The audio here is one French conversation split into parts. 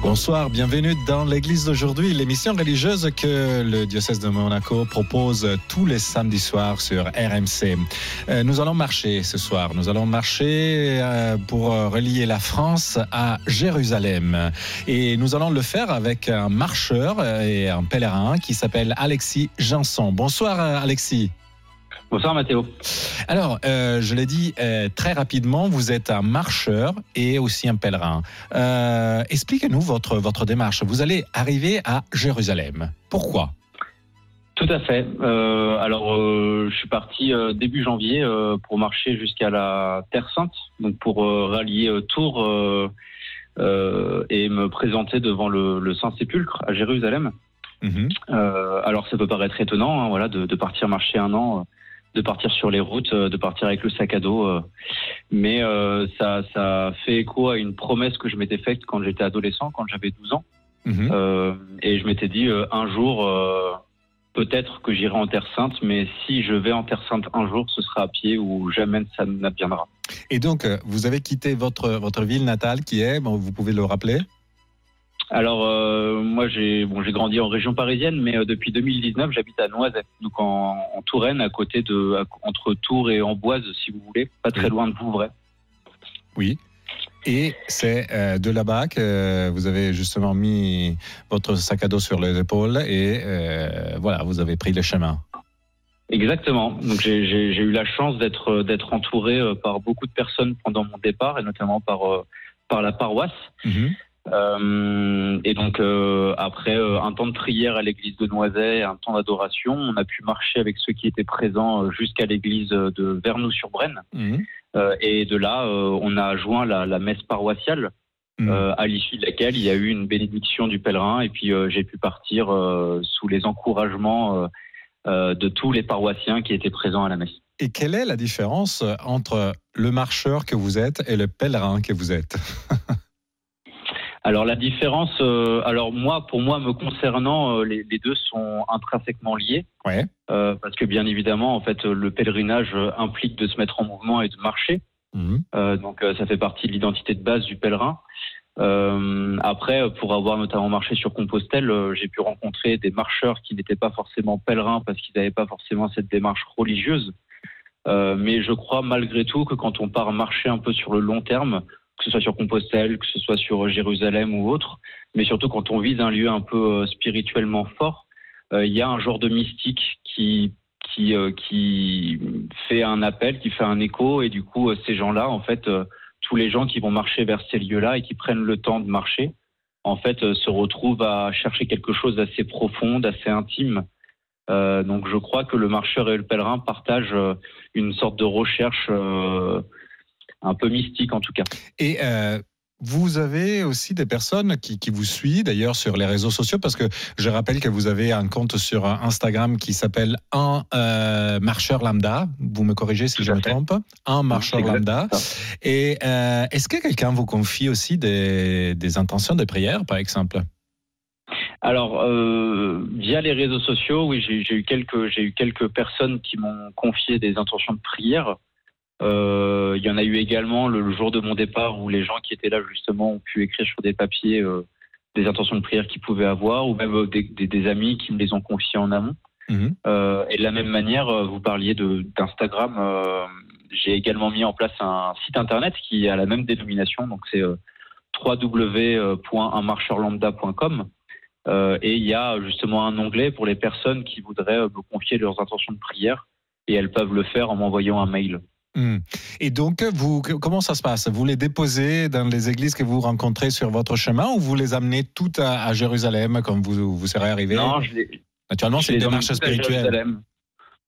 Bonsoir, bienvenue dans l'église d'aujourd'hui, l'émission religieuse que le diocèse de Monaco propose tous les samedis soirs sur RMC. Euh, nous allons marcher ce soir, nous allons marcher euh, pour relier la France à Jérusalem. Et nous allons le faire avec un marcheur et un pèlerin qui s'appelle Alexis Janson. Bonsoir Alexis. Bonsoir Mathéo. Alors, euh, je l'ai dit euh, très rapidement, vous êtes un marcheur et aussi un pèlerin. Euh, Expliquez-nous votre, votre démarche. Vous allez arriver à Jérusalem. Pourquoi? Tout à fait. Alors, je suis parti début janvier pour marcher jusqu'à la Terre Sainte, donc pour rallier Tours et me présenter devant le, le Saint-Sépulcre à Jérusalem. Mhm. Alors, ça peut paraître étonnant, hein, voilà, de, de partir marcher un an. De partir sur les routes, euh, de partir avec le sac à dos. euh. Mais euh, ça, ça fait écho à une promesse que je m'étais faite quand j'étais adolescent, quand j'avais 12 ans. Mhm. Euh, et je m'étais dit, euh, un jour, peut-être que j'irai en Terre Sainte, mais si je vais en Terre Sainte un jour, ce sera à pied ou jamais ça n'adviendra. Et donc, vous avez quitté votre, votre ville natale qui est, bon, vous pouvez le rappeler? Alors, euh, moi, j'ai bon, j'ai grandi en région parisienne, mais euh, depuis 2019, j'habite à Noiset, donc en, en Touraine, à côté de, à- entre Tours et Amboise, si vous voulez, pas très loin de Vouvray. Oui. Et c'est euh, de là-bas que vous avez justement mis votre sac à dos sur les épaules et voilà, vous avez pris le chemin. Exactement. Donc j'ai- eu la chance d'être d'être entouré par beaucoup de personnes pendant mon départ et notamment par par la paroisse. Mhm. Euh, et donc euh, après euh, un temps de prière à l'église de Noiset, un temps d'adoration, on a pu marcher avec ceux qui étaient présents jusqu'à l'église de Vernoux-sur-Brenne. Mhm. Euh, et de là, on a joint la, la messe paroissiale, euh, à l'issue de laquelle il y a eu une bénédiction du pèlerin. Et puis j'ai pu partir sous les encouragements de tous les paroissiens qui étaient présents à la messe. Et quelle est la différence entre le marcheur que vous êtes et le pèlerin que vous êtes? Alors la différence, euh, alors moi, pour moi, me concernant, euh, les, les deux sont intrinsèquement liés. Ouais. Euh, parce que bien évidemment, en fait, le pèlerinage implique de se mettre en mouvement et de marcher. Euh, donc ça fait partie de l'identité de base du pèlerin. Après, pour avoir notamment marché sur Compostelle, j'ai pu rencontrer des marcheurs qui n'étaient pas forcément pèlerins parce qu'ils n'avaient pas forcément cette démarche religieuse. Mais je crois malgré tout que quand on part marcher un peu sur le long terme, que ce soit sur Compostelle, que ce soit sur Jérusalem ou autre, mais surtout quand on vise un lieu un peu euh, spirituellement fort, euh, il y a un genre de mystique qui qui euh, qui fait un appel, qui fait un écho, et du coup euh, ces gens-là, en fait, euh, tous les gens qui vont marcher vers ces lieux-là et qui prennent le temps de marcher, en fait, euh, se retrouvent à chercher quelque chose d'assez profond, d'assez intime. Euh, donc je crois que le marcheur et le pèlerin partagent euh, une sorte de recherche euh, un peu mystique en tout cas. Et euh, vous avez aussi des personnes qui, qui vous suivent d'ailleurs sur les réseaux sociaux parce que je rappelle que vous avez un compte sur Instagram qui s'appelle un euh, marcheur lambda. Vous me corrigez si je me trompe. Un marcheur lambda. Et euh, est-ce que quelqu'un vous confie aussi des, des intentions de prière, par exemple? Alors, euh, via les réseaux sociaux, oui, j'ai j'ai eu quelques, j'ai eu quelques personnes qui m'ont confié des intentions de prière. Euh, il y en a eu également le, le jour de mon départ où les gens qui étaient là justement ont pu écrire sur des papiers euh, des intentions de prière qu'ils pouvaient avoir, ou même euh, des, des- des amis qui me les ont confiés en amont. Mhm. Euh, et de la même manière, vous parliez d'Instagram. J'ai également mis en place un site internet qui a la même dénomination, donc c'est www.unmarcheurlambda.com. Euh, et il y a justement un onglet pour les personnes qui voudraient me confier leurs intentions de prière et elles peuvent le faire en m'envoyant un mail. Hmm. Et donc, vous, comment ça se passe? Vous les déposez dans les églises que vous rencontrez sur votre chemin ou vous les amenez toutes à, à Jérusalem quand vous, vous serez arrivé? Non, je les, Naturellement, c'est une démarche spirituelle. Jérusalem.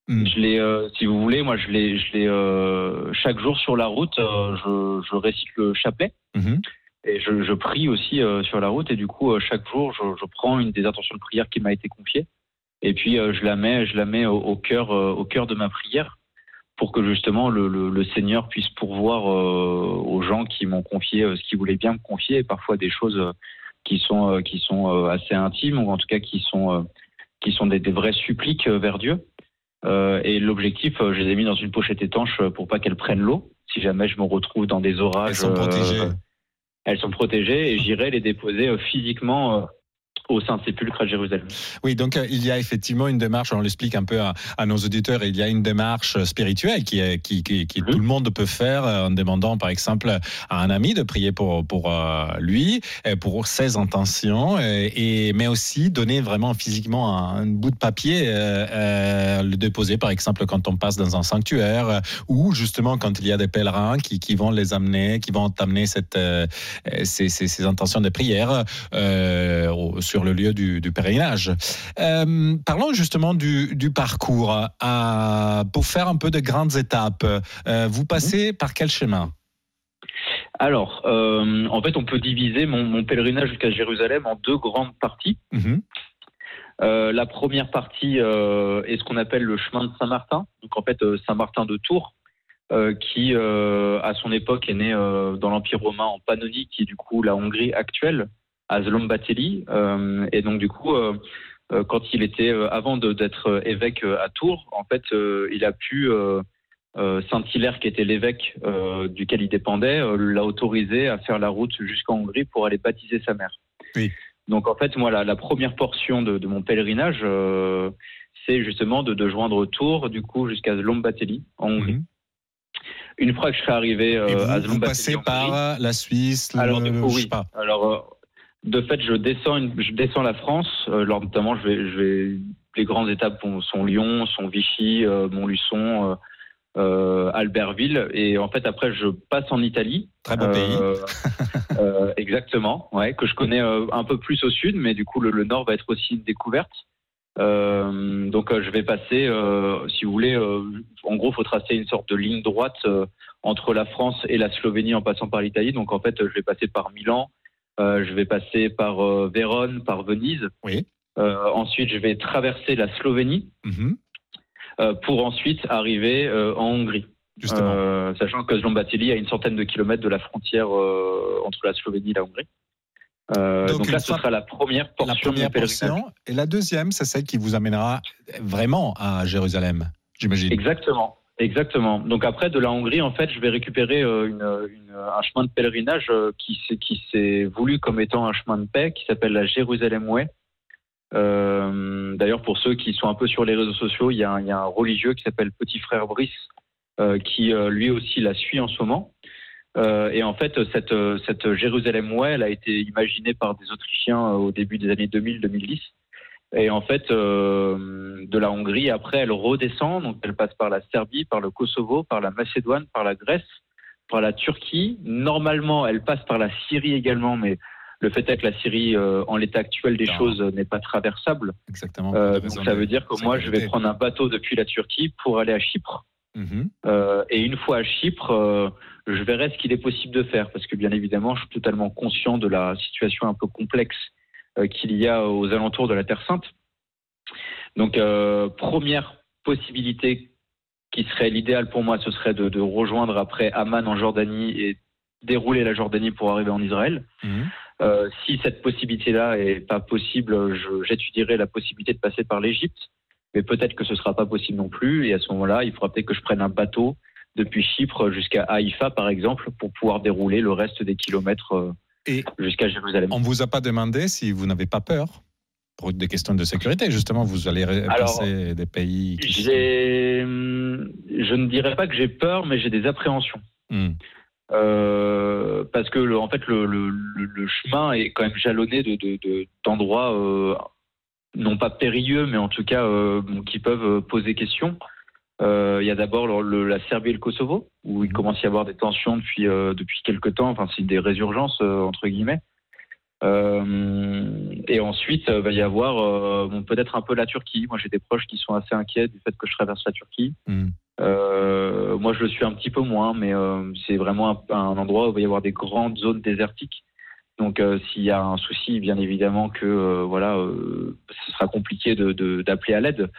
Hmm. Je les, euh, si vous voulez, moi, je les, je les, euh, chaque jour sur la route, euh, je, je récite le chapelet. Mhm. Et je, je prie aussi euh, sur la route et du coup chaque jour je, prends une des intentions de prière qui m'a été confiée et puis je la mets je la mets au, au cœur au cœur de ma prière pour que justement le, le, le Seigneur puisse pourvoir euh, aux gens qui m'ont confié euh, ce qu'ils voulaient bien me confier et parfois des choses euh, qui sont qui sont assez intimes ou en tout cas qui sont qui sont des, des vraies suppliques vers Dieu. et l'objectif, je les ai mis dans une pochette étanche pour pas qu'elles prennent l'eau. Si jamais je me retrouve dans des orages, Elles sont protégées. elles sont protégées et j'irai les déposer physiquement au Saint-Sépulcre à Jérusalem. Oui, donc euh, il y a effectivement une démarche, on l'explique un peu à, à, nos auditeurs, il y a une démarche spirituelle qui, est, qui, qui, qui Mhm. tout le monde peut faire euh, en demandant par exemple à un ami de prier pour, pour euh, lui, euh, pour ses intentions, euh, et, mais aussi donner vraiment physiquement un, un bout de papier, euh, euh, le déposer par exemple quand on passe dans un sanctuaire, euh, ou justement quand il y a des pèlerins qui, vont les amener, qui vont amener cette, euh, ces, ces, ces intentions de prière euh, au- sur le lieu du, du pèlerinage. Euh, parlons justement du, du parcours. À, pour faire un peu de grandes étapes, euh, vous passez par quel chemin? Alors, euh, en fait, on peut diviser mon, mon pèlerinage jusqu'à Jérusalem en deux grandes parties. Mhm. Euh, la première partie euh, est ce qu'on appelle le chemin de Saint-Martin. Donc, en fait, Saint-Martin de Tours, qui, à son époque, est né dans l'Empire romain en Pannonie, qui est du coup la Hongrie actuelle, à Zlombateli. Euh, et donc, du coup, euh, euh, quand il était, avant d'être évêque à Tours, en fait, il a pu, Saint-Hilaire, qui était l'évêque duquel il dépendait, l'a autorisé à faire la route jusqu'en Hongrie pour aller baptiser sa mère. Oui. Donc, en fait, moi, la, la première portion de, de mon pèlerinage, euh, c'est justement de, de joindre Tours, du coup, jusqu'à Zlombateli, en Hongrie. Mhm. Une fois que je serai arrivé euh, vous, à vous Zlombateli, passez par la Suisse, le- alors, du coup, je sais oui. pas. Alors, de fait, je descends, une- je descends la France. Euh, alors, notamment, je vais, je vais, les grandes étapes sont- Lyon, sont Vichy, euh, Montluçon, euh, euh, Albertville. Et en fait, après, je passe en Italie. Très beau pays. Euh, euh, exactement, ouais, que je connais euh, un peu plus au sud, mais du coup, le, le nord va être aussi une découverte. Euh, donc, euh, je vais passer, euh, si vous voulez, euh, en gros, faut tracer une sorte de ligne droite euh, entre la France et la Slovénie en passant par l'Italie. Donc, en fait, je vais passer par Milan, euh, je vais passer par euh, Vérone, par Venise. Oui. Euh, ensuite, je vais traverser la Slovénie Mhm. euh, pour ensuite arriver euh, en Hongrie. Justement. Euh, sachant que Zlombateli a une centaine de kilomètres de la frontière euh, entre la Slovénie et la Hongrie. Euh, Donc, là, ce sera la première la portion de première portion. Et la deuxième, c'est celle qui vous amènera vraiment à Jérusalem, j'imagine. Exactement. Exactement. Donc après, de la Hongrie, en fait, je vais récupérer euh, un chemin de pèlerinage euh, qui s'est voulu comme étant un chemin de paix, qui s'appelle la Jérusalem Way. Euh, D'ailleurs, pour ceux qui sont un peu sur les réseaux sociaux, il y a un, religieux qui s'appelle Petit Frère Brice, qui lui aussi la suit en ce moment. Et en fait, cette, Jérusalem Way, elle a été imaginée par des Autrichiens au début des années 2000-2010. Et en fait, euh, de la Hongrie, après, elle redescend. Donc, elle passe par la Serbie, par le Kosovo, par la Macédoine, par la Grèce, par la Turquie. Normalement, elle passe par la Syrie également, mais le fait est que la Syrie, euh, en l'état actuel des Non. choses, n'est pas traversable. Exactement. Euh, donc, ça veut dire que moi, je vais prendre un bateau depuis la Turquie pour aller à Chypre. Mhm. Euh, et une fois à Chypre, euh, je verrai ce qu'il est possible de faire, parce que bien évidemment, je suis totalement conscient de la situation un peu complexe qu'il y a aux alentours de la Terre Sainte. Donc, euh, première possibilité qui serait l'idéal pour moi, ce serait de, de rejoindre après Amman en Jordanie et dérouler la Jordanie pour arriver en Israël. Mhm. Euh, si cette possibilité-là est pas possible, j'étudierai la possibilité de passer par l'Égypte, mais peut-être que ce sera pas possible non plus. Et à ce moment-là, il faudra peut-être que je prenne un bateau depuis Chypre jusqu'à Haïfa, par exemple, pour pouvoir dérouler le reste des kilomètres euh, Et jusqu'à Jérusalem. on vous a pas demandé si vous n'avez pas peur pour des questions de sécurité. Justement, vous allez passer des pays. qui- hum, je ne dirais pas que j'ai peur, mais j'ai des appréhensions. Hmm. Euh, parce que le, en fait le, le, le- le chemin est quand même jalonné de, de- de- d'endroits euh, non pas périlleux mais en tout cas euh, qui peuvent poser question. Euh, Il y a d'abord la Serbie et le Kosovo où il commence à y avoir des tensions depuis euh, depuis quelques temps. Enfin c'est des résurgences euh, entre guillemets. Euh, et ensuite euh, va y avoir euh, bon, peut-être un peu la Turquie. Moi j'ai des proches qui sont assez inquiets du fait que je traverse la Turquie. Hmm. Euh, moi, je le suis un petit peu moins, mais c'est vraiment un, un endroit où il va y avoir des grandes zones désertiques. Donc, euh, s'il y a un souci, bien évidemment que euh, voilà, euh, ce sera compliqué de- de- d'appeler à l'aide.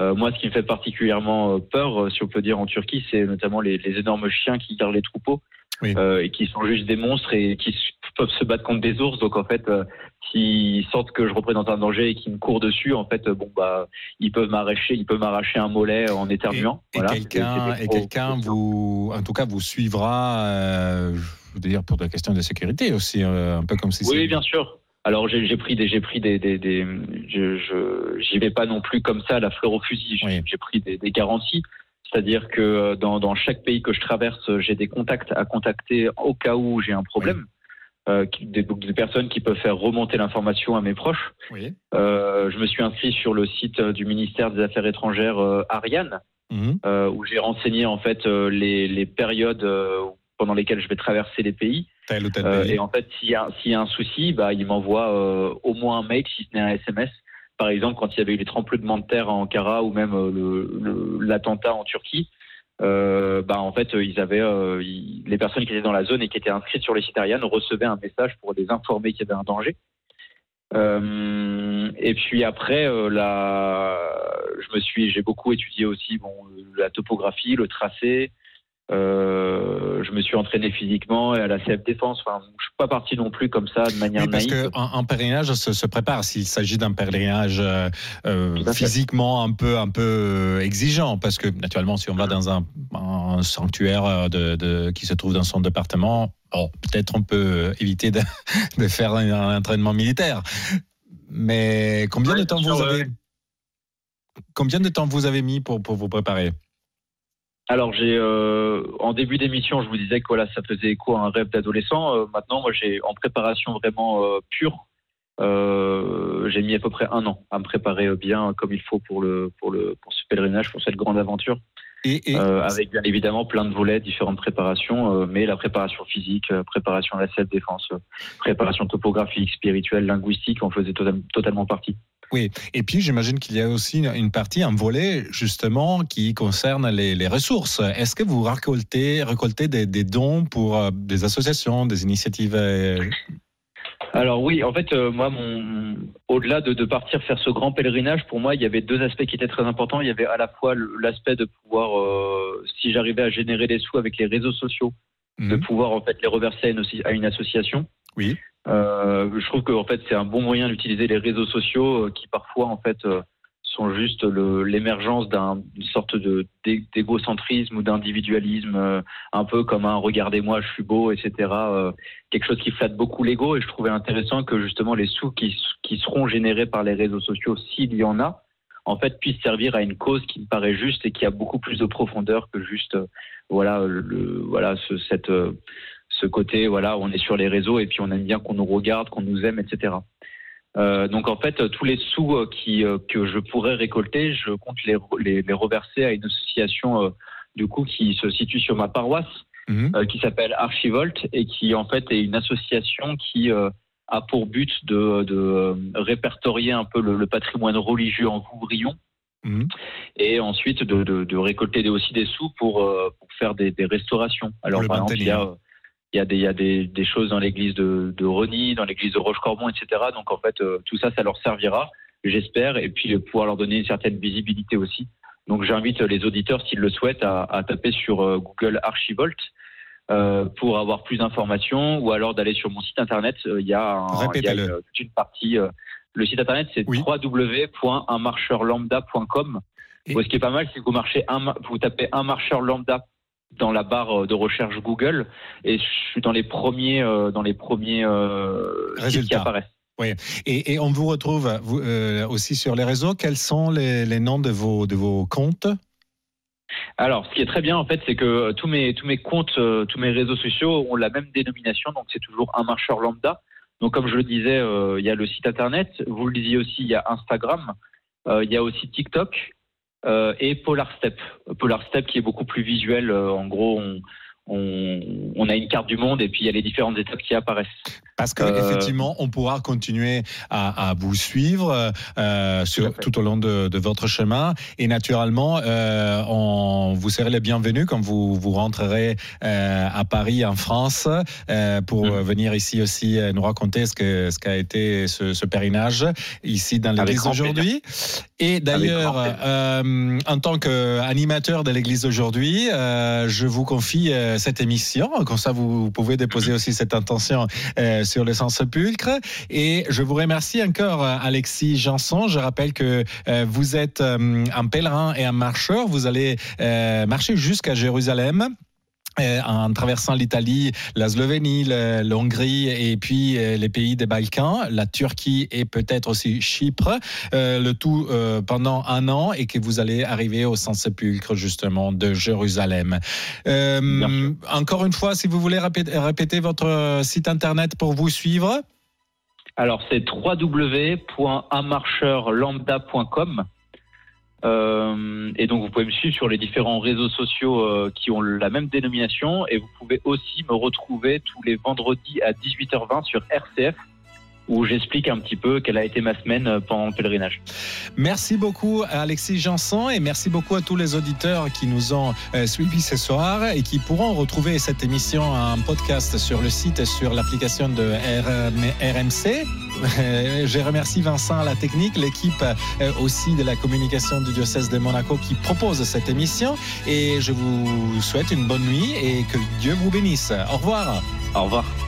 Moi, ce qui me fait particulièrement peur, si on peut dire, en Turquie, c'est notamment les, les énormes chiens qui gardent les troupeaux Oui. et qui sont juste des monstres et qui peuvent se battre contre des ours. Donc, en fait, s'ils sentent que je représente un danger et qu'ils me courent dessus, en fait, bon bah, ils peuvent m'arracher, ils peuvent m'arracher un mollet en éternuant. Et, quelqu'un, et quelqu'un vous, en tout cas, vous suivra. Je veux dire pour des questions de sécurité aussi, euh, un peu comme si. Oui, bien sûr. Alors j'ai pris des, j'ai pris des, des, des je, j'y vais pas non plus comme ça la fleur au fusil. J'ai pris des, des garanties. C'est-à-dire que euh, dans, dans, chaque pays que je traverse, j'ai des contacts à contacter au cas où j'ai un problème. Euh, des, des, personnes qui peuvent faire remonter l'information à mes proches. Oui. Euh, je me suis inscrit sur le site du ministère des Affaires étrangères euh, Ariane, euh, où j'ai renseigné en fait les, les, périodes pendant lesquelles je vais traverser les pays. Tel ou tel pays. et en fait, s'il y, y, a un souci, bah, il m'envoie au moins un mail, si ce n'est un SMS. Par exemple, quand il y avait eu les tremblements de terre à Ankara ou même l'attentat en Turquie, euh, bah en fait ils avaient euh, les personnes qui étaient dans la zone et qui étaient inscrites sur les sites Ariane recevaient un message pour les informer qu'il y avait un danger. Euh, et puis après, euh, là, je me suis, j'ai beaucoup étudié aussi bon la topographie, le tracé, euh, je me suis entraîné physiquement et à la CF Défense. Enfin, je suis pas parti non plus comme ça de manière oui, parce naïve. Parce qu'un pèlerinage se, se, prépare. S'il s'agit d'un pèlerinage euh, euh physiquement un peu un peu euh, exigeant, parce que naturellement, si on va dans un, un sanctuaire de, de, qui se trouve dans son département, bon, peut-être on peut éviter de, de, faire un entraînement militaire. Mais combien ouais, de temps vous avez combien de temps vous avez mis pour, pour vous préparer? Alors j'ai euh, en début d'émission, je vous disais que voilà, ça faisait écho à un rêve d'adolescent. Euh, maintenant, moi, j'ai en préparation vraiment euh, pure. Euh, j'ai mis à peu près un an à me préparer bien comme il faut pour le pour le pour ce pèlerinage, pour cette grande aventure. Et, et euh, avec bien évidemment plein de volets, différentes préparations, mais la préparation physique, préparation à la self-défense, préparation topographique, spirituelle, linguistique, on faisait total, totalement partie. Oui, et puis j'imagine qu'il y a aussi une partie, un volet justement qui concerne les, les ressources. Est-ce que vous récoltez, récoltez des, des dons pour euh, des associations, des initiatives euh... alors oui, en fait, euh, moi, mon, au-delà de, de, partir faire ce grand pèlerinage, pour moi, il y avait deux aspects qui étaient très importants. Il y avait à la fois l'aspect de pouvoir, euh, si j'arrivais à générer des sous avec les réseaux sociaux, mmh. de pouvoir en fait les reverser à une, à une association. Oui. Euh, je trouve que en fait c'est un bon moyen d'utiliser les réseaux sociaux euh, qui parfois en fait euh, sont juste l'émergence d'une sorte de d'égocentrisme ou d'individualisme, un peu comme un regardez-moi, je suis beau, etc. Quelque chose qui flatte beaucoup l'ego et je trouvais intéressant que justement les sous qui, seront générés par les réseaux sociaux, s'il y en a, en fait puissent servir à une cause qui me paraît juste et qui a beaucoup plus de profondeur que juste voilà voilà ce, cette ce côté, voilà, on est sur les réseaux et puis on aime bien qu'on nous regarde, qu'on nous aime, etc. Euh, donc en fait, tous les sous euh, qui, euh, que je pourrais récolter, je compte les, les, les reverser à une association euh, du coup qui se situe sur ma paroisse, mmh. euh, qui s'appelle Archivolt et qui en fait est une association qui a pour but de, de répertorier un peu le, le, patrimoine religieux en Vouvrion. Mmh. Et ensuite de, de, de, récolter aussi des sous pour, pour faire des, des restaurations. Alors par exemple, il y a il y a des, il y a des, des choses dans l'église de, de Rony, dans l'église de Roche-Corbon, etc. Donc en fait, euh, tout ça, ça leur servira, j'espère, et puis pouvoir leur donner une certaine visibilité aussi. Donc j'invite les auditeurs, s'ils le souhaitent, à, à taper sur euh, Google Archivolt euh, pour avoir plus d'informations, ou alors d'aller sur mon site internet. Il y a, un, il y a une, une, partie. le site internet, c'est oui. www.unmarcheurlambda.com. Et... Ce qui est pas mal, c'est que vous marchez un, vous tapez un marcheur lambda dans la barre de recherche Google et je suis dans les premiers euh, dans les premiers euh, résultats qui apparaissent. Oui, et, et on vous retrouve vous, euh, aussi sur les réseaux. Quels sont les, les, noms de vos de vos comptes? Alors, ce qui est très bien en fait, c'est que tous mes tous mes comptes, euh, tous mes réseaux sociaux ont la même dénomination, donc c'est toujours un marcheur lambda. Donc, comme je le disais, euh, il y a le site internet. Vous le disiez aussi, il y a Instagram, euh, il y a aussi TikTok euh, et Polar Step. Polar Step qui est beaucoup plus visuel. Euh, en gros, on, on, on, a une carte du monde et puis il y a les différentes étapes qui apparaissent. Parce qu'effectivement, euh... on pourra continuer à, à vous suivre euh, sur, tout, tout, au long de, de, votre chemin. Et naturellement, euh, on, vous serez les bienvenus quand vous, vous rentrerez à Paris, en France, pour mmh. venir ici aussi nous raconter ce qu'a ce été ce, ce, pèlerinage ici dans l'église aujourd'hui. Et d'ailleurs, en tant qu'animateur de l'église aujourd'hui, je vous confie cette émission. Comme ça, vous pouvez déposer aussi cette intention sur le sens pulcre. Et je vous remercie encore, Alexis Janson. Je rappelle que vous êtes un pèlerin et un marcheur. Vous allez marcher jusqu'à Jérusalem euh, en traversant l'Italie, la Slovénie, la Hongrie et puis euh, les pays des Balkans, la Turquie et peut-être aussi Chypre, euh, le tout pendant un an et que vous allez arriver au Saint-Sépulcre justement de Jérusalem. encore une fois, si vous voulez répéter votre site internet pour vous suivre. Alors c'est www.amarcheurlambda.com. Euh, et donc vous pouvez me suivre sur les différents réseaux sociaux euh, qui ont la même dénomination. Et vous pouvez aussi me retrouver tous les vendredis à 18h20 sur RCF où j'explique un petit peu quelle a été ma semaine euh, pendant le pèlerinage. Merci beaucoup à Alexis Janson et merci beaucoup à tous les auditeurs qui nous ont euh, suivis ce soir et qui pourront retrouver cette émission en podcast sur le site et sur l'application de RMC. Euh, je remercie Vincent à la technique, l'équipe aussi de la communication du diocèse de Monaco qui propose cette émission et je vous souhaite une bonne nuit et que Dieu vous bénisse. Au revoir. Au revoir.